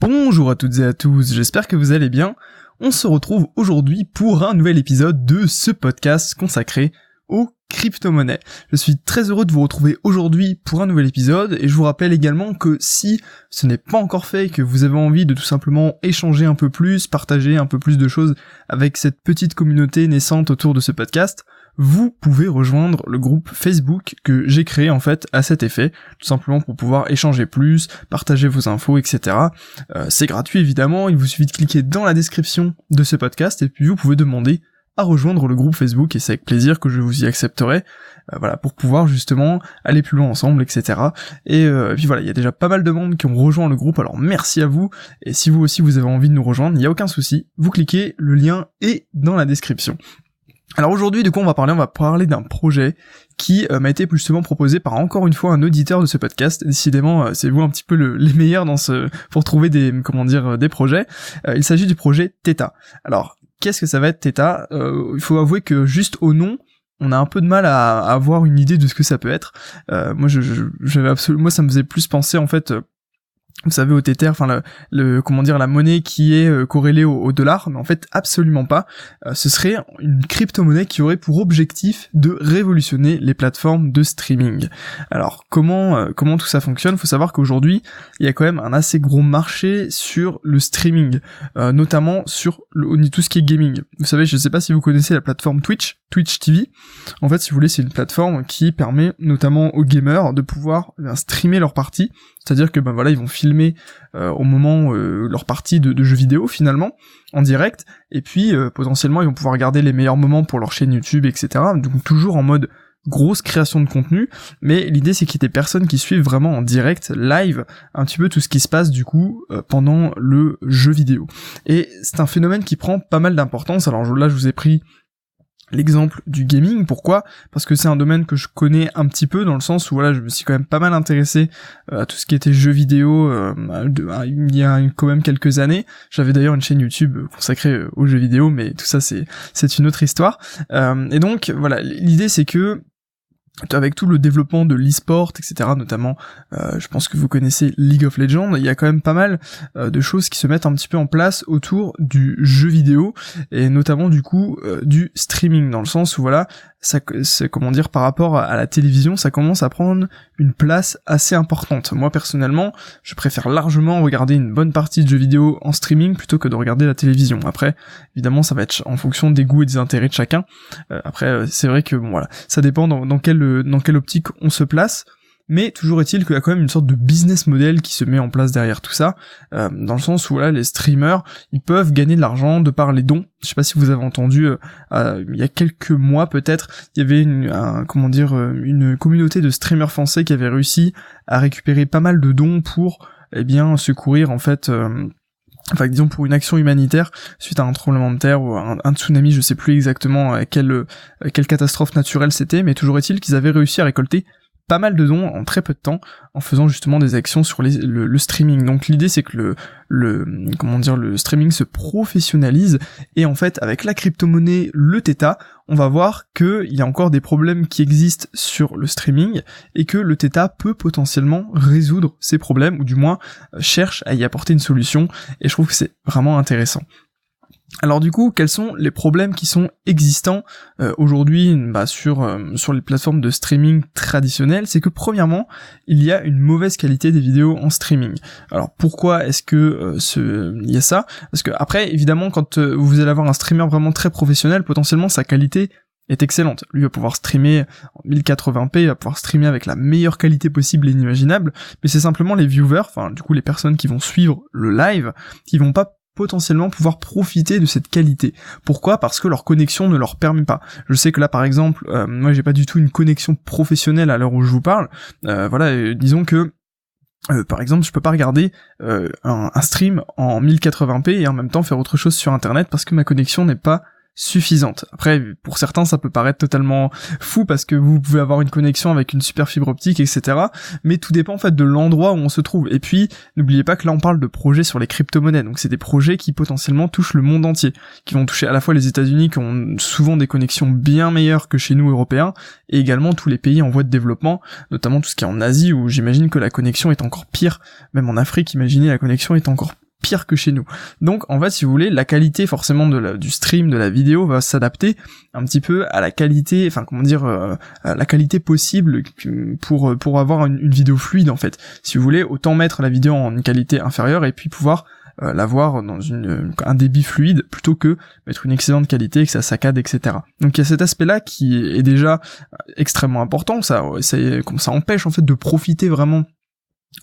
Bonjour à toutes et à tous, j'espère que vous allez bien. On se retrouve aujourd'hui pour un nouvel épisode de ce podcast consacré aux crypto-monnaies. Je suis très heureux de vous retrouver aujourd'hui pour un nouvel épisode et je vous rappelle également que si ce n'est pas encore fait et que vous avez envie de tout simplement échanger un peu plus, partager un peu plus de choses avec cette petite communauté naissante autour de ce podcast, vous pouvez rejoindre le groupe Facebook que j'ai créé en fait à cet effet, tout simplement pour pouvoir échanger plus, partager vos infos, etc. Euh, c'est gratuit évidemment, il vous suffit de cliquer dans la description de ce podcast et puis vous pouvez demander à rejoindre le groupe Facebook et c'est avec plaisir que je vous y accepterai, euh, voilà, pour pouvoir justement aller plus loin ensemble, etc. Et, euh, et puis voilà, il y a déjà pas mal de monde qui ont rejoint le groupe, alors merci à vous, et si vous aussi vous avez envie de nous rejoindre, il n'y a aucun souci, vous cliquez, le lien est dans la description. Alors aujourd'hui, du coup, on va parler, on va parler d'un projet qui euh, m'a été justement proposé par encore une fois un auditeur de ce podcast. Décidément, euh, c'est vous un petit peu le, les meilleurs dans ce pour trouver des comment dire euh, des projets. il s'agit du projet Theta. Alors, qu'est-ce que ça va être Theta? Il faut avouer que juste au nom, on a un peu de mal à, avoir une idée de ce que ça peut être. moi, je, j'avais absolument, moi, ça me faisait plus penser en fait vous savez au Tether, enfin le, comment dire la monnaie qui est euh, corrélée au, dollar, mais en fait absolument pas. Euh, ce serait une crypto-monnaie qui aurait pour objectif de révolutionner les plateformes de streaming. Alors comment euh, comment tout ça fonctionne? Il faut savoir qu'aujourd'hui il y a quand même un assez gros marché sur le streaming, notamment sur le, tout ce qui est gaming. Vous savez, je sais pas si vous connaissez la plateforme Twitch, Twitch TV. En fait, si vous voulez, c'est une plateforme qui permet notamment aux gamers de pouvoir eh streamer leurs parties c'est-à-dire que ben voilà, ils vont filmer euh, au moment euh, leur partie de, de, jeux vidéo finalement en direct, et puis euh, potentiellement ils vont pouvoir regarder les meilleurs moments pour leur chaîne YouTube, etc. Donc toujours en mode grosse création de contenu, mais l'idée c'est qu'il y ait des personnes qui suivent vraiment en direct, live, un petit peu tout ce qui se passe du coup pendant le jeu vidéo. Et c'est un phénomène qui prend pas mal d'importance. Alors là je vous ai pris l'exemple du gaming. Pourquoi? Parce que c'est un domaine que je connais un petit peu dans le sens où voilà, je me suis quand même pas mal intéressé euh, à tout ce qui était jeux vidéo euh, il y a quand même quelques années. J'avais d'ailleurs une chaîne YouTube consacrée euh, aux jeux vidéo, mais tout ça c'est c'est une autre histoire. et donc voilà, l'idée c'est que avec tout le développement de l'e-sport, etc., notamment, euh, je pense que vous connaissez League of Legends, il y a quand même pas mal euh, de choses qui se mettent un petit peu en place autour du jeu vidéo, et notamment du coup euh, du streaming, dans le sens où voilà, ça, c'est comment dire, par rapport à la télévision, ça commence à prendre une place assez importante. Moi personnellement, je préfère largement regarder une bonne partie de jeux vidéo en streaming plutôt que de regarder la télévision. Après, évidemment, ça va être en fonction des goûts et des intérêts de chacun. après, c'est vrai que bon voilà, ça dépend dans, dans quel dans quelle optique on se place. Mais toujours est-il qu'il y a quand même une sorte de business model qui se met en place derrière tout ça, euh, dans le sens où là les streamers ils peuvent gagner de l'argent de par les dons. Je sais pas si vous avez entendu, euh, euh, il y a quelques mois peut-être, il y avait une comment dire une communauté de streamers français qui avait réussi à récupérer pas mal de dons pour eh bien secourir en fait enfin disons pour une action humanitaire suite à un tremblement de terre ou un, tsunami, je sais plus exactement euh, quelle, euh, quelle catastrophe naturelle c'était, mais toujours est-il qu'ils avaient réussi à récolter pas mal de dons en très peu de temps en faisant justement des actions sur le, streaming. Donc l'idée c'est que le, comment dire le streaming se professionnalise et en fait avec la crypto-monnaie le Theta, on va voir qu'il y a encore des problèmes qui existent sur le streaming et que le Theta peut potentiellement résoudre ces problèmes ou du moins euh, cherche à y apporter une solution et je trouve que c'est vraiment intéressant. Alors du coup, quels sont les problèmes qui sont existants euh, aujourd'hui bah, sur euh, sur les plateformes de streaming traditionnelles? C'est que premièrement, il y a une mauvaise qualité des vidéos en streaming. Alors pourquoi est-ce que euh, ce il y a ça? Parce que après, évidemment, quand vous allez avoir un streamer vraiment très professionnel, potentiellement sa qualité est excellente. Lui va pouvoir streamer en 1080p, il va pouvoir streamer avec la meilleure qualité possible et inimaginable, mais c'est simplement les viewers, enfin du coup les personnes qui vont suivre le live, qui vont pas potentiellement pouvoir profiter de cette qualité. Pourquoi? Parce que leur connexion ne leur permet pas. Je sais que là par exemple, euh, moi j'ai pas du tout une connexion professionnelle à l'heure où je vous parle. Euh, voilà, disons que euh, par exemple, je peux pas regarder un, un, stream en 1080p et en même temps faire autre chose sur internet parce que ma connexion n'est pas suffisante. Après, pour certains, ça peut paraître totalement fou parce que vous pouvez avoir une connexion avec une super fibre optique, etc. Mais tout dépend en fait de l'endroit où on se trouve. Et puis, n'oubliez pas que là, on parle de projets sur les crypto-monnaies. Donc, c'est des projets qui potentiellement touchent le monde entier, qui vont toucher à la fois les États-Unis qui ont souvent des connexions bien meilleures que chez nous Européens, et également tous les pays en voie de développement, notamment tout ce qui est en Asie où j'imagine que la connexion est encore pire. Même en Afrique, imaginez la connexion est encore pire que chez nous. Donc en fait, si vous voulez, la qualité forcément de du stream, de la vidéo va s'adapter un petit peu à la qualité, enfin comment dire, euh, la qualité possible pour pour avoir une, vidéo fluide en fait. Si vous voulez, autant mettre la vidéo en une qualité inférieure et puis pouvoir euh, l'avoir dans un débit fluide plutôt que mettre une excellente qualité, que ça saccade, etc. Donc il y a cet aspect-là qui est déjà extrêmement important. Ça, ça, ça empêche en fait de profiter vraiment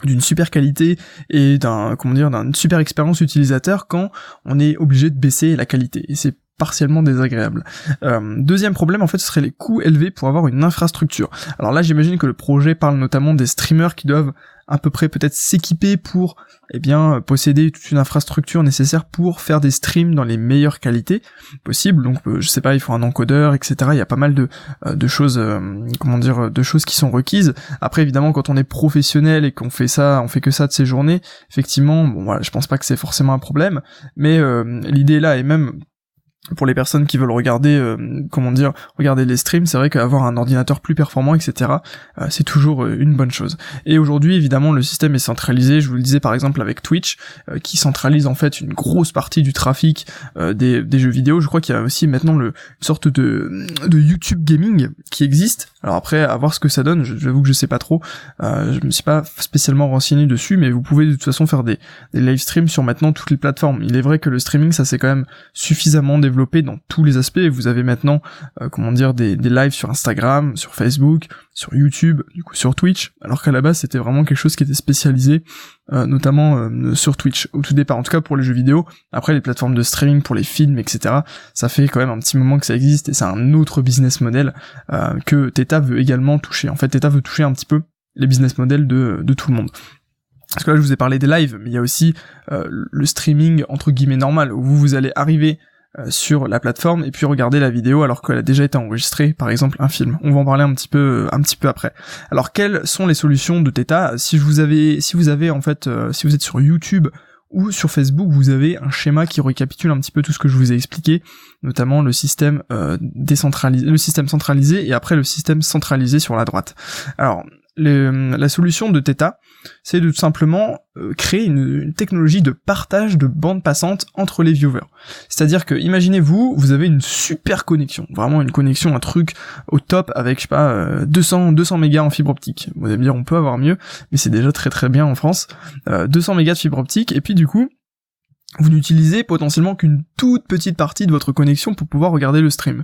d'une super qualité et d'un comment dire d'une super expérience utilisateur quand on est obligé de baisser la qualité et c'est partiellement désagréable. Euh, deuxième problème, en fait, ce serait les coûts élevés pour avoir une infrastructure. Alors là, j'imagine que le projet parle notamment des streamers qui doivent à peu près peut-être s'équiper pour eh bien posséder toute une infrastructure nécessaire pour faire des streams dans les meilleures qualités possibles. Donc euh, je sais pas il faut un encodeur etc il y a pas mal de, euh, de choses euh, comment dire de choses qui sont requises. Après évidemment quand on est professionnel et qu'on fait ça on fait que ça de ses journées effectivement bon voilà je pense pas que c'est forcément un problème. Mais l'idée là est même pour les personnes qui veulent regarder, euh, comment dire, regarder les streams, c'est vrai qu'avoir un ordinateur plus performant, etc., euh, c'est toujours euh, une bonne chose. Et aujourd'hui, évidemment, le système est centralisé. Je vous le disais par exemple avec Twitch, qui centralise en fait une grosse partie du trafic des, jeux vidéo. Je crois qu'il y a aussi maintenant le, une sorte de YouTube gaming qui existe. Alors après, à voir ce que ça donne. J'avoue que je sais pas trop. je me suis pas spécialement renseigné dessus, mais vous pouvez de toute façon faire des, des live streams sur maintenant toutes les plateformes. Il est vrai que le streaming, ça c'est quand même suffisamment développé dans tous les aspects. Vous avez maintenant, euh, comment dire, des, des lives sur Instagram, sur Facebook, sur YouTube, du coup sur Twitch, alors qu'à la base c'était vraiment quelque chose qui était spécialisé, euh, notamment euh, sur Twitch au tout départ, en tout cas pour les jeux vidéo. Après les plateformes de streaming pour les films, etc. Ça fait quand même un petit moment que ça existe et c'est un autre business model que Teta veut également toucher. En fait, Teta veut toucher un petit peu les business models de, tout le monde. Parce que là, je vous ai parlé des lives, mais il y a aussi le streaming entre guillemets normal, où vous, vous allez arriver euh, sur la plateforme et puis regarder la vidéo alors qu'elle a déjà été enregistrée, par exemple un film. On va en parler un petit peu un petit peu après. Alors quelles sont les solutions de Theta? Si vous avez si vous avez en fait euh, si vous êtes sur YouTube ou sur Facebook, vous avez un schéma qui récapitule un petit peu tout ce que je vous ai expliqué, notamment le système euh, décentralisé, le système centralisé et après le système centralisé sur la droite. Alors la solution de Theta, c'est de tout simplement euh, créer une, technologie de partage de bande passante entre les viewers. C'est-à-dire que, imaginez-vous, vous avez une super connexion, vraiment une connexion, un truc au top avec, je sais pas, 200, euh, 200 mégas en fibre optique. Vous allez me dire, on peut avoir mieux, mais c'est déjà très très bien en France. 200 euh, mégas de fibre optique, et puis du coup, vous n'utilisez potentiellement qu'une toute petite partie de votre connexion pour pouvoir regarder le stream.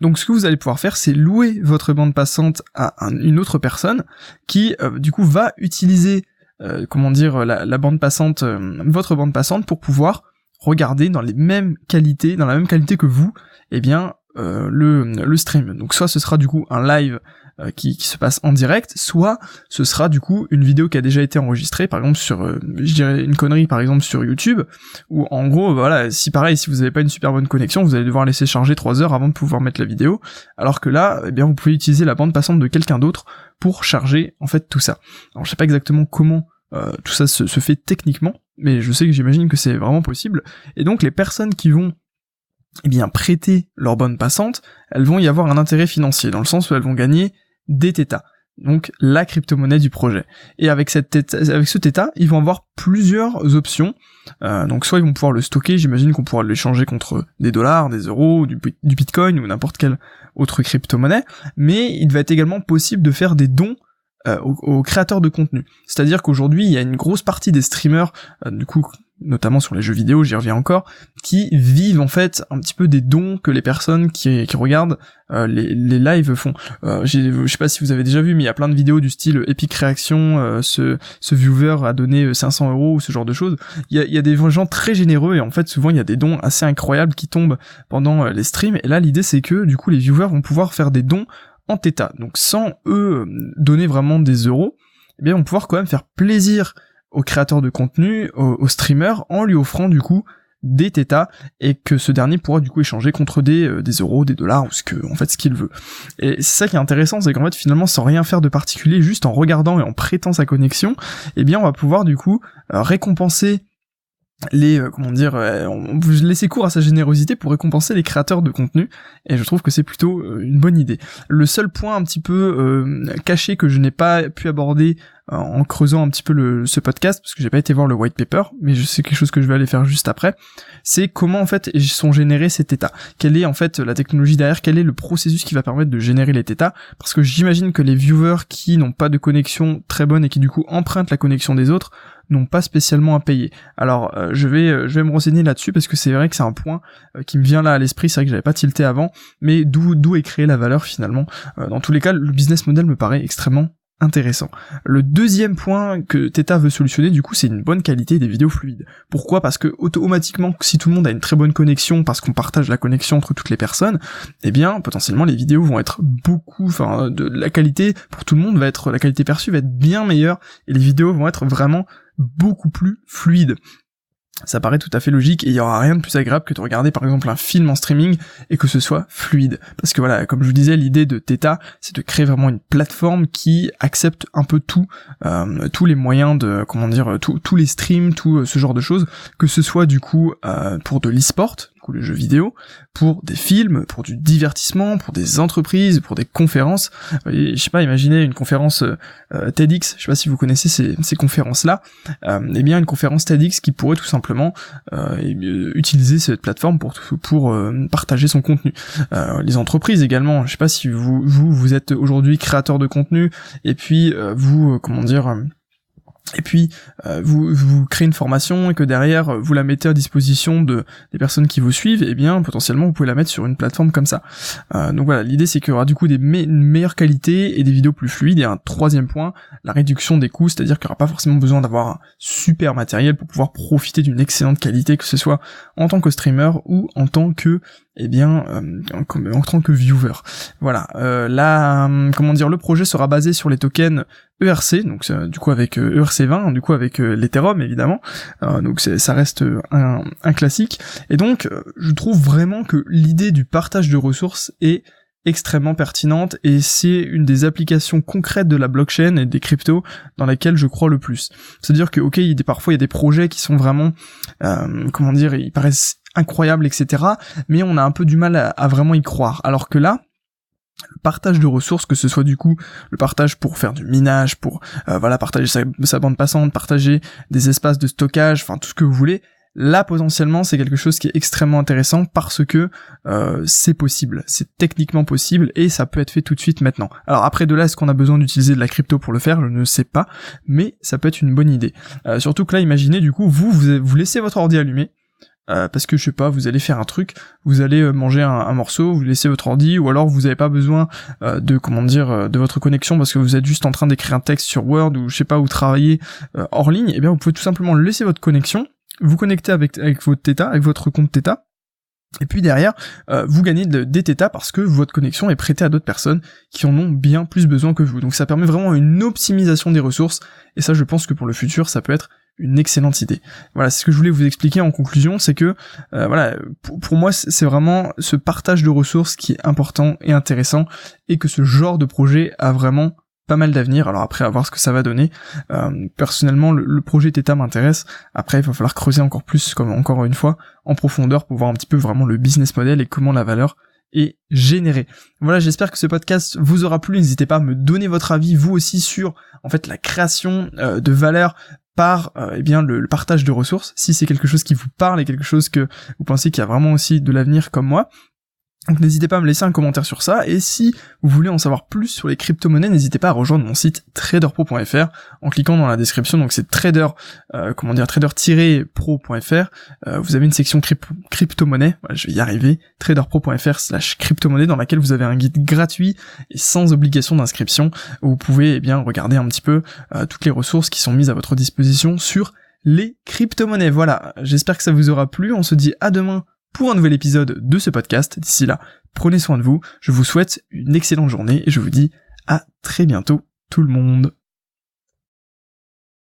Donc ce que vous allez pouvoir faire, c'est louer votre bande passante à une autre personne qui, euh, du coup, va utiliser, euh, comment dire, la, bande passante, euh, votre bande passante pour pouvoir regarder dans les mêmes qualités, dans la même qualité que vous, eh bien, le, le stream. Donc soit ce sera du coup un live euh, qui, qui, se passe en direct, soit ce sera du coup une vidéo qui a déjà été enregistrée, par exemple sur, euh, je dirais une connerie par exemple sur YouTube, où en gros, voilà, si pareil, si vous n'avez pas une super bonne connexion, vous allez devoir laisser charger 3 heures avant de pouvoir mettre la vidéo, alors que là, eh bien, vous pouvez utiliser la bande passante de quelqu'un d'autre pour charger en fait tout ça. Alors je sais pas exactement comment euh, tout ça se, se fait techniquement, mais je sais que j'imagine que c'est vraiment possible. Et donc les personnes qui vont eh bien prêter leur bande passante, elles vont y avoir un intérêt financier, dans le sens où elles vont gagner des Theta, donc la crypto-monnaie du projet. Et avec cette avec ce Theta, ils vont avoir plusieurs options. Euh, donc soit ils vont pouvoir le stocker, j'imagine qu'on pourra l'échanger contre des dollars, des euros, du, bitcoin ou n'importe quelle autre crypto-monnaie, mais il va être également possible de faire des dons euh, aux, créateurs de contenu. C'est-à-dire qu'aujourd'hui, il y a une grosse partie des streamers, euh, du coup notamment sur les jeux vidéo, j'y reviens encore, qui vivent en fait un petit peu des dons que les personnes qui, qui regardent euh, les, les lives font. Euh, je sais pas si vous avez déjà vu, mais il y a plein de vidéos du style Epic Réaction, euh, ce, ce viewer a donné 500 euros ou ce genre de choses. Il y a, y a des gens très généreux et en fait souvent il y a des dons assez incroyables qui tombent pendant les streams. Et là l'idée c'est que du coup les viewers vont pouvoir faire des dons en Theta. Donc sans eux donner vraiment des euros, eh bien on pouvoir quand même faire plaisir au créateur de contenu, au, streamer, en lui offrant du coup des Theta et que ce dernier pourra du coup échanger contre des, euh, des euros, des dollars ou ce que en fait ce qu'il veut. Et c'est ça qui est intéressant, c'est qu'en fait finalement sans rien faire de particulier, juste en regardant et en prêtant sa connexion, eh bien on va pouvoir du coup euh, récompenser les euh, comment dire on vous laisser court à sa générosité pour récompenser les créateurs de contenu et je trouve que c'est plutôt une bonne idée. Le seul point un petit peu caché que je n'ai pas pu aborder en creusant un petit peu ce podcast parce que j'ai pas été voir le white paper mais sais quelque chose que je vais aller faire juste après c'est comment en fait sont générés ces états quelle est en fait la technologie derrière quel est le processus qui va permettre de générer les theta parce que j'imagine que les viewers qui n'ont pas de connexion très bonne et qui du coup empruntent la connexion des autres n'ont pas spécialement à payer. Alors euh, je vais euh, je vais me renseigner là-dessus parce que c'est vrai que c'est un point euh, qui me vient là à l'esprit, c'est vrai que j'avais pas tilté avant, mais d'où d'où est créée la valeur finalement? dans tous les cas, le business model me paraît extrêmement intéressant. Le deuxième point que Theta veut solutionner, du coup, c'est une bonne qualité des vidéos fluides. Pourquoi? Parce que automatiquement, si tout le monde a une très bonne connexion, parce qu'on partage la connexion entre toutes les personnes, eh bien, potentiellement, les vidéos vont être beaucoup, enfin, de la qualité pour tout le monde va être, la qualité perçue va être bien meilleure, et les vidéos vont être vraiment beaucoup plus fluide. Ça paraît tout à fait logique et il y aura rien de plus agréable que de regarder par exemple un film en streaming et que ce soit fluide. Parce que voilà, comme je vous disais, l'idée de Theta, c'est de créer vraiment une plateforme qui accepte un peu tout, euh, tous les moyens de, comment dire, tous les streams, tout euh, ce genre de choses, que ce soit du coup euh, pour de l'e-sport, les jeux vidéo, pour des films, pour du divertissement, pour des entreprises, pour des conférences. je sais pas, imaginez une conférence euh, TEDx, je sais pas si vous connaissez ces, conférences-là, euh, eh bien une conférence TEDx qui pourrait tout simplement euh, utiliser cette plateforme pour pour partager son contenu. les entreprises également, je sais pas si vous vous, vous êtes aujourd'hui créateur de contenu et puis vous comment dire et puis euh, vous, vous créez une formation et que derrière euh, vous la mettez à disposition de des personnes qui vous suivent, et eh bien potentiellement vous pouvez la mettre sur une plateforme comme ça. Euh, donc voilà, l'idée c'est qu'il y aura du coup des une meilleure qualité et des vidéos plus fluides. Et un troisième point, la réduction des coûts, c'est-à-dire qu'il n'y aura pas forcément besoin d'avoir un super matériel pour pouvoir profiter d'une excellente qualité, que ce soit en tant que streamer ou en tant que eh bien, euh, en, tant que viewer. Voilà. Euh, là, euh, comment dire, le projet sera basé sur les tokens ERC, donc du coup avec ERC20, du coup avec l'Ethereum évidemment. donc ça reste un, un, classique. Et donc, je trouve vraiment que l'idée du partage de ressources est extrêmement pertinente et c'est une des applications concrètes de la blockchain et des cryptos dans laquelle je crois le plus. C'est-à-dire que ok, il y a des, parfois il y a des projets qui sont vraiment, comment dire, ils paraissent incroyable, etc. Mais on a un peu du mal à, vraiment y croire. Alors que là, le partage de ressources, que ce soit du coup le partage pour faire du minage, pour euh, voilà partager sa, bande passante, partager des espaces de stockage, enfin tout ce que vous voulez, là potentiellement c'est quelque chose qui est extrêmement intéressant parce que euh, c'est possible, c'est techniquement possible et ça peut être fait tout de suite maintenant. Alors après de là est-ce qu'on a besoin d'utiliser de la crypto pour le faire, je ne sais pas, mais ça peut être une bonne idée. Euh, surtout que là imaginez du coup vous, vous laissez votre ordi allumé, euh, parce que je sais pas, vous allez faire un truc, vous allez euh, manger un, morceau, vous laissez votre ordi, ou alors vous n'avez pas besoin euh, de comment dire de votre connexion parce que vous êtes juste en train d'écrire un texte sur Word ou je sais pas où travailler hors ligne, et eh bien vous pouvez tout simplement laisser votre connexion, vous connecter avec avec votre Theta, avec votre compte Theta, et puis derrière, vous gagnez des Theta parce que votre connexion est prêtée à d'autres personnes qui en ont bien plus besoin que vous. Donc ça permet vraiment une optimisation des ressources, et ça je pense que pour le futur ça peut être une excellente idée. Voilà, c'est ce que je voulais vous expliquer en conclusion, c'est que euh, voilà, pour, moi c'est vraiment ce partage de ressources qui est important et intéressant et que ce genre de projet a vraiment pas mal d'avenir. Alors après, à voir ce que ça va donner. Euh, personnellement, le, projet Theta m'intéresse. Après, il va falloir creuser encore plus, comme encore une fois, en profondeur pour voir un petit peu vraiment le business model et comment la valeur est générée. Voilà, j'espère que ce podcast vous aura plu. N'hésitez pas à me donner votre avis, vous aussi, sur en fait la création euh, de valeur par euh, eh bien le, partage de ressources. Si c'est quelque chose qui vous parle et quelque chose que vous pensez qu'il y a vraiment aussi de l'avenir comme moi, donc n'hésitez pas à me laisser un commentaire sur ça, et si vous voulez en savoir plus sur les crypto-monnaies, n'hésitez pas à rejoindre mon site traderpro.fr en cliquant dans la description, donc c'est trader, euh, comment dire, trader-pro.fr, euh, vous avez une section crypto-monnaie, je vais y arriver, traderpro.fr slash crypto-monnaie dans laquelle vous avez un guide gratuit et sans obligation d'inscription, où vous pouvez eh bien regarder un petit peu euh, toutes les ressources qui sont mises à votre disposition sur les crypto-monnaies. Voilà, j'espère que ça vous aura plu, on se dit à demain pour un nouvel épisode de ce podcast. D'ici là, prenez soin de vous, je vous souhaite une excellente journée et je vous dis à très bientôt tout le monde.